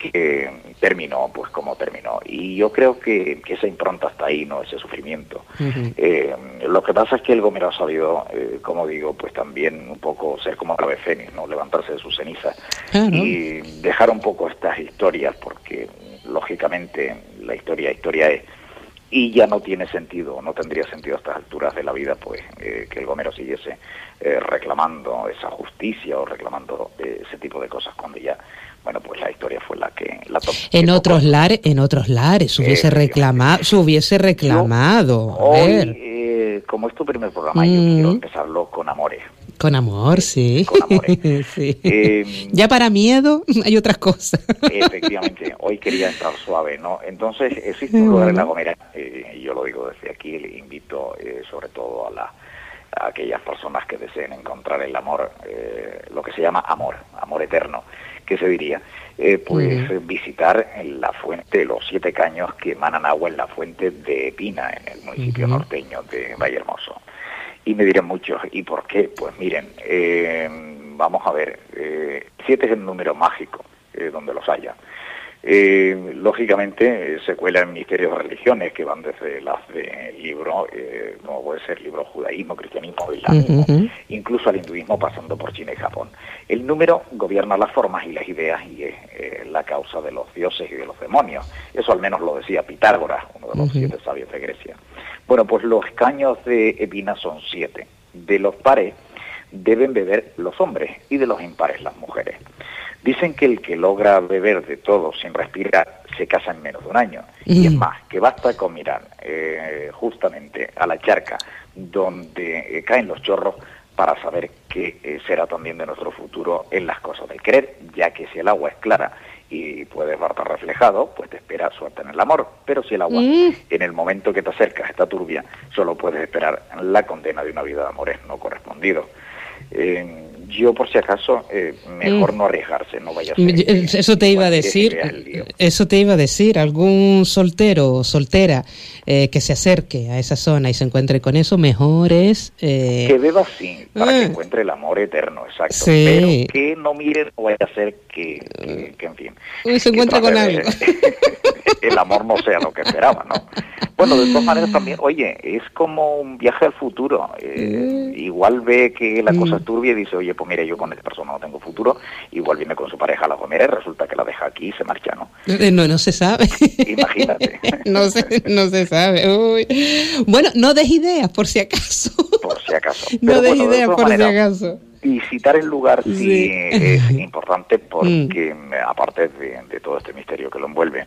que terminó pues como terminó y yo creo que, que esa impronta está ahí no ese sufrimiento eh, lo que pasa es que el Gomero ha sabido, eh, como digo, pues también un poco ser como ave fénix, ¿no? levantarse de sus cenizas Claro. y dejar un poco estas historias, porque lógicamente la historia, historia es, y ya no tiene sentido, no tendría sentido a estas alturas de la vida, pues eh, que el Gomero siguiese eh, reclamando esa justicia o reclamando eh, ese tipo de cosas cuando ya, bueno, pues la historia fue la que la to- En otros lares, en otros lares, se hubiese reclamado, se hubiese reclamado. A Hoy, ver, eh, como es tu primer programa, yo Mm. quiero empezarlo con amores. con amor, sí. Sí. Eh, ya para miedo hay otras cosas. Efectivamente, hoy quería entrar suave, ¿no? Entonces, existe un lugar en La Gomera, eh, yo lo digo desde aquí, le invito eh, sobre todo a, la, a aquellas personas que deseen encontrar el amor, eh, lo que se llama amor, amor eterno, que se diría, eh, pues eh, visitar la fuente de los siete caños que emanan agua en la fuente de Pina, en el municipio norteño de Valle Hermoso. Y me dirán muchos, ¿y por qué? Pues miren, eh, vamos a ver, eh, siete es el número mágico, donde los haya. Eh, lógicamente eh, se cuela en misterios de religiones que van desde las de libro, eh, como puede ser libro judaísmo, cristianismo, islamismo, incluso al hinduismo pasando por China y Japón. El número gobierna las formas y las ideas y es eh, la causa de los dioses y de los demonios. Eso al menos lo decía Pitágoras, uno de los siete sabios de Grecia. Bueno, pues los caños de Epina son siete. De los pares deben beber los hombres y de los impares las mujeres. Dicen que el que logra beber de todo sin respirar se casa en menos de un año. Y es más, que basta con mirar eh, justamente a la charca donde eh, caen los chorros para saber qué eh, será también de nuestro futuro en las cosas del querer, ya que si el agua es clara y puedes verte reflejado, pues te espera suerte en el amor. Pero si el agua, Mm. en el momento que te acercas, está turbia, solo puedes esperar la condena de una vida de amores no correspondido. Eh, yo, por si acaso, eh, mejor Mm. no arriesgarse, no vaya a ser. Eso te iba a decir, eso te iba a decir, algún soltero o soltera eh, que se acerque a esa zona y se encuentre con eso, mejor es... eh, Que beba sí, para que Ah. encuentre el amor eterno, exacto. Sí. Pero que no miren o vaya a ser que, que, que, en fin. Uy, se que encuentra con algo. el amor no sea lo que esperaba, ¿no? Bueno, de todas maneras también, oye, es como un viaje al futuro. Eh, Igual ve que la cosa es turbia y dice, oye, pues mira, yo con esta persona no tengo futuro. Igual viene con su pareja a la comida y resulta que la deja aquí y se marcha, ¿no? Eh, No, no se sabe. Imagínate. no, se, no se sabe. Uy. Bueno, no des ideas, por si acaso. por si acaso. No des bueno, ideas, por si acaso. Visitar el lugar sí, Sí. es importante porque, mm, aparte de, de todo este misterio que lo envuelve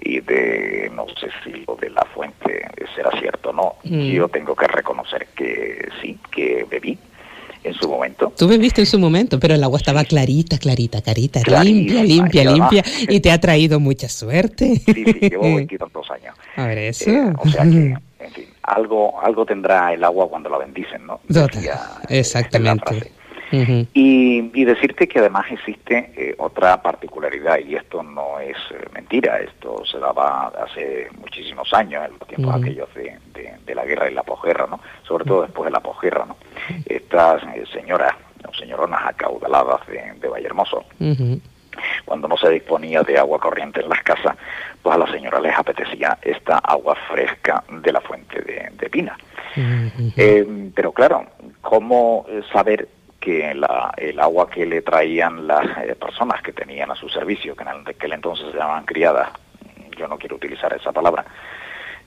y de, no sé si lo de la fuente será cierto o no, Mm. yo tengo que reconocer que sí, que bebí en su momento. Tú bebiste en su momento, pero el agua estaba clarita, clarita, carita, limpia, limpia, y además- limpia. Y te ha traído mucha suerte. Sí, sí, llevo veintitantos años. A ver, eso. Eh, o sea que, en fin, algo, algo tendrá el agua cuando la bendicen, ¿no? Total, Decía, Y, y decirte que además existe eh, otra particularidad, y esto no es eh, mentira, esto se daba hace muchísimos años, en los tiempos aquellos de, de- de la guerra y la posguerra, ¿no? Sobre todo después de la posguerra, ¿no? Estas eh, señoras o señoronas acaudaladas de, de Vallehermoso, cuando no se disponía de agua corriente en las casas, pues a las señoras les apetecía esta agua fresca de la fuente de, de Pina. Eh, pero claro, ¿cómo saber que la- el agua que le traían las eh, personas que tenían a su servicio, que en aquel entonces se llamaban criadas, yo no quiero utilizar esa palabra,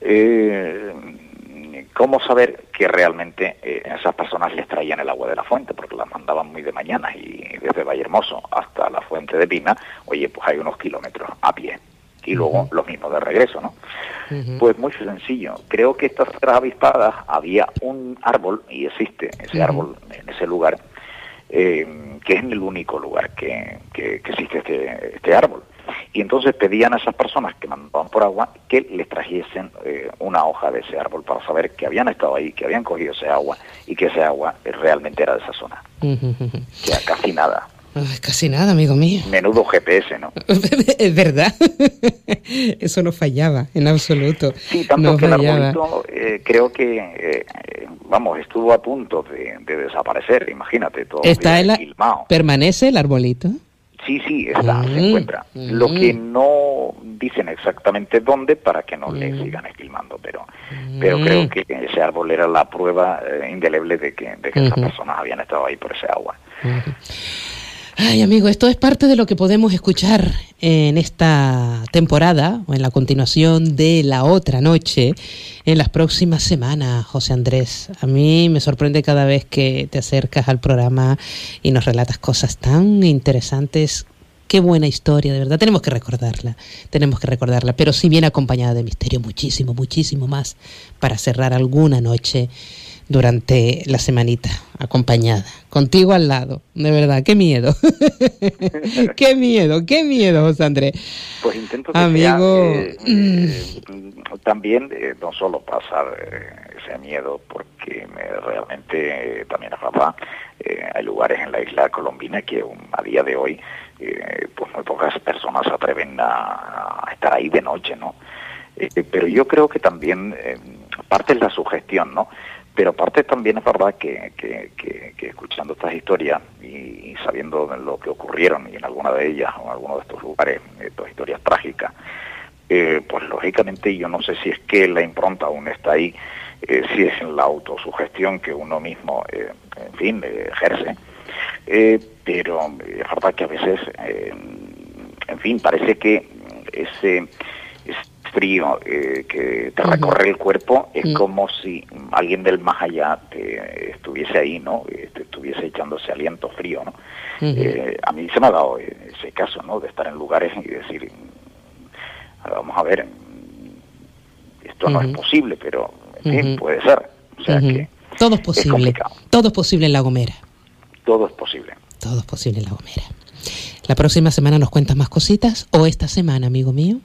eh, ¿cómo saber que realmente eh, esas personas les traían el agua de la fuente? Porque las mandaban muy de mañana y desde Vallehermoso hasta la fuente de Pina, oye, pues hay unos kilómetros a pie. Y luego los mismos de regreso, ¿no? Pues muy sencillo. Creo que estas tres avispadas había un árbol, y existe ese árbol en ese lugar, eh, que es el único lugar que, que- que existe este, este árbol. Y entonces pedían a esas personas que mandaban por agua que les trajesen eh, una hoja de ese árbol para saber que habían estado ahí, que habían cogido ese agua y que ese agua realmente era de esa zona. O sea, casi nada. Ay, casi nada, amigo mío. Menudo GPS, ¿no? es verdad. Eso no fallaba, en absoluto. Sí, tanto no que el fallaba. arbolito eh, creo que, eh, vamos, estuvo a punto de, de desaparecer, imagínate, todo Está la- quilmao. ¿Permanece el arbolito? Sí, sí, está, se Mm, encuentra. Lo mm. que no dicen exactamente dónde para que no le Mm. sigan esquilmando, pero, pero creo que ese árbol era la prueba eh, indeleble de que, de que esas Ujú. personas habían estado ahí por ese agua. Ay, amigo, esto es parte de lo que podemos escuchar en esta temporada o en la continuación de la otra noche en las próximas semanas, José Andrés. A mí me sorprende cada vez que te acercas al programa y nos relatas cosas tan interesantes. Qué buena historia, de verdad. Tenemos que recordarla, tenemos que recordarla, pero sí bien acompañada de misterio, muchísimo, muchísimo más para cerrar alguna noche durante la semanita, acompañada, contigo al lado, de verdad, qué miedo, qué miedo, qué miedo, José Andrés. Pues intento que Amigo, sea, eh, eh, también eh, no solo pasar eh, ese miedo, porque me- realmente también a papá hay lugares en la isla colombina que a día de hoy eh, pues muy pocas personas se atreven a, a estar ahí de noche, ¿no? Pero yo creo que también parte es la sugestión, ¿no? Pero parte también es verdad que, que, que- escuchando estas historias y, sabiendo lo que ocurrieron y en alguna de ellas o en alguno de estos lugares, estas historias trágicas, eh, pues lógicamente yo no sé si es que la impronta aún está ahí, eh, si es en la autosugestión que uno mismo, eh, en fin, eh, ejerce, eh, pero es verdad que a veces, eh, en fin, parece que ese, frío eh, que te recorre el cuerpo, es Mm. como si alguien del más allá te estuviese ahí, ¿no? Eh, Te estuviese echándose aliento frío, ¿no? Ujú. Eh, a mí se me ha dado eh, ese caso, ¿no? De estar en lugares y decir, mm, vamos a ver, mm, esto no es posible, pero en fin, Ujú. puede ser. O sea que Todo es posible. complicado. Todo es posible en La Gomera. todo es posible. Todo es posible en La Gomera. La próxima semana nos cuentas más cositas o esta semana, amigo mío.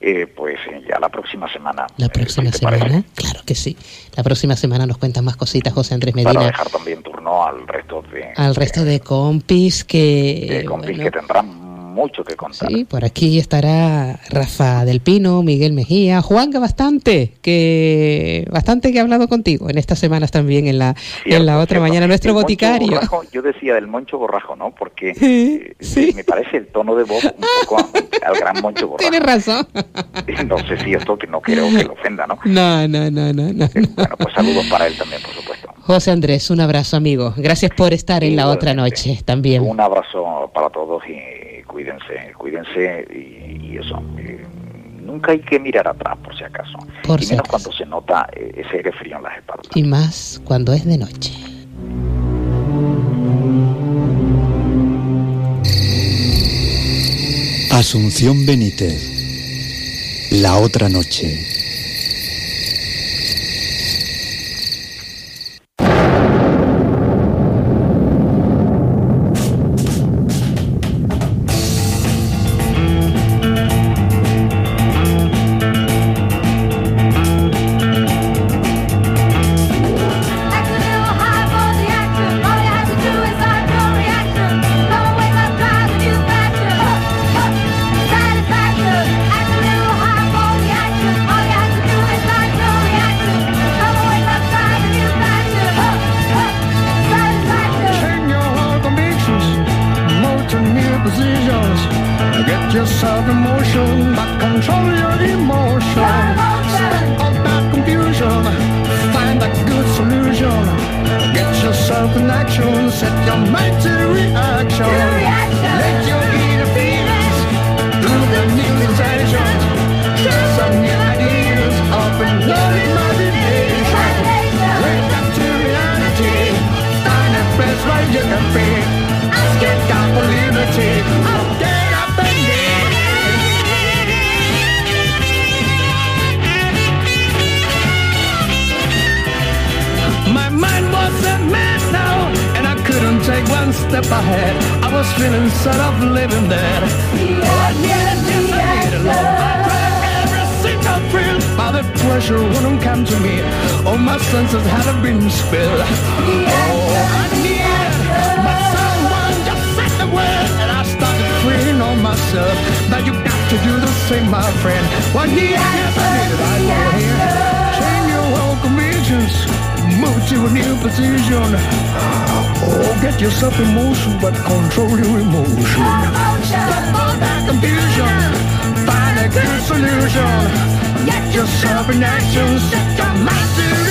Eh, pues eh, ya la próxima semana. La eh, próxima semana, claro que sí. La próxima semana nos cuentas más cositas, José Andrés Para Medina. dejar también turno al resto de, Al resto de compis que... de compis bueno, que tendrán mucho que contar. Sí, por aquí estará Rafa del Pino, Miguel Mejía, Juanga bastante, que bastante que ha hablado contigo en estas semanas también en la en la otra mañana nuestro El boticario. Borrajo, yo decía del Moncho Borrajo, ¿no? Porque Sí, eh, sí. me parece el tono de voz un poco al gran Moncho Borrajo. Tienes razón. No sé si esto que no creo que lo ofenda, ¿no? No, no, no, no, no. no. Bueno, pues saludos para él también, por supuesto. José Andrés, un abrazo amigo. Gracias por estar en la otra noche también. Un abrazo para todos y cuídense, cuídense y, y eso. eh, nunca hay que mirar atrás, por si acaso. Por y si menos acaso. cuando se nota eh, ese aire frío en las espaldas. Y más cuando es de noche. Asunción Benítez. La otra noche. of emotion, but control your emotion. Step ahead. I was feeling sort of living there. Oh, I needed you, I love. I tried every single thrill, but the pressure wouldn't come to me. All my senses had been spilled. Oh, I needed my someone just said the word, and I started freeing on myself. Now you got to do the same, my friend. What need I yes, I needed, I know here. Move to a new position. Oh, get yourself in motion, but control your emotion. On that confusion, find a good solution. Get yourself in action, set your mind to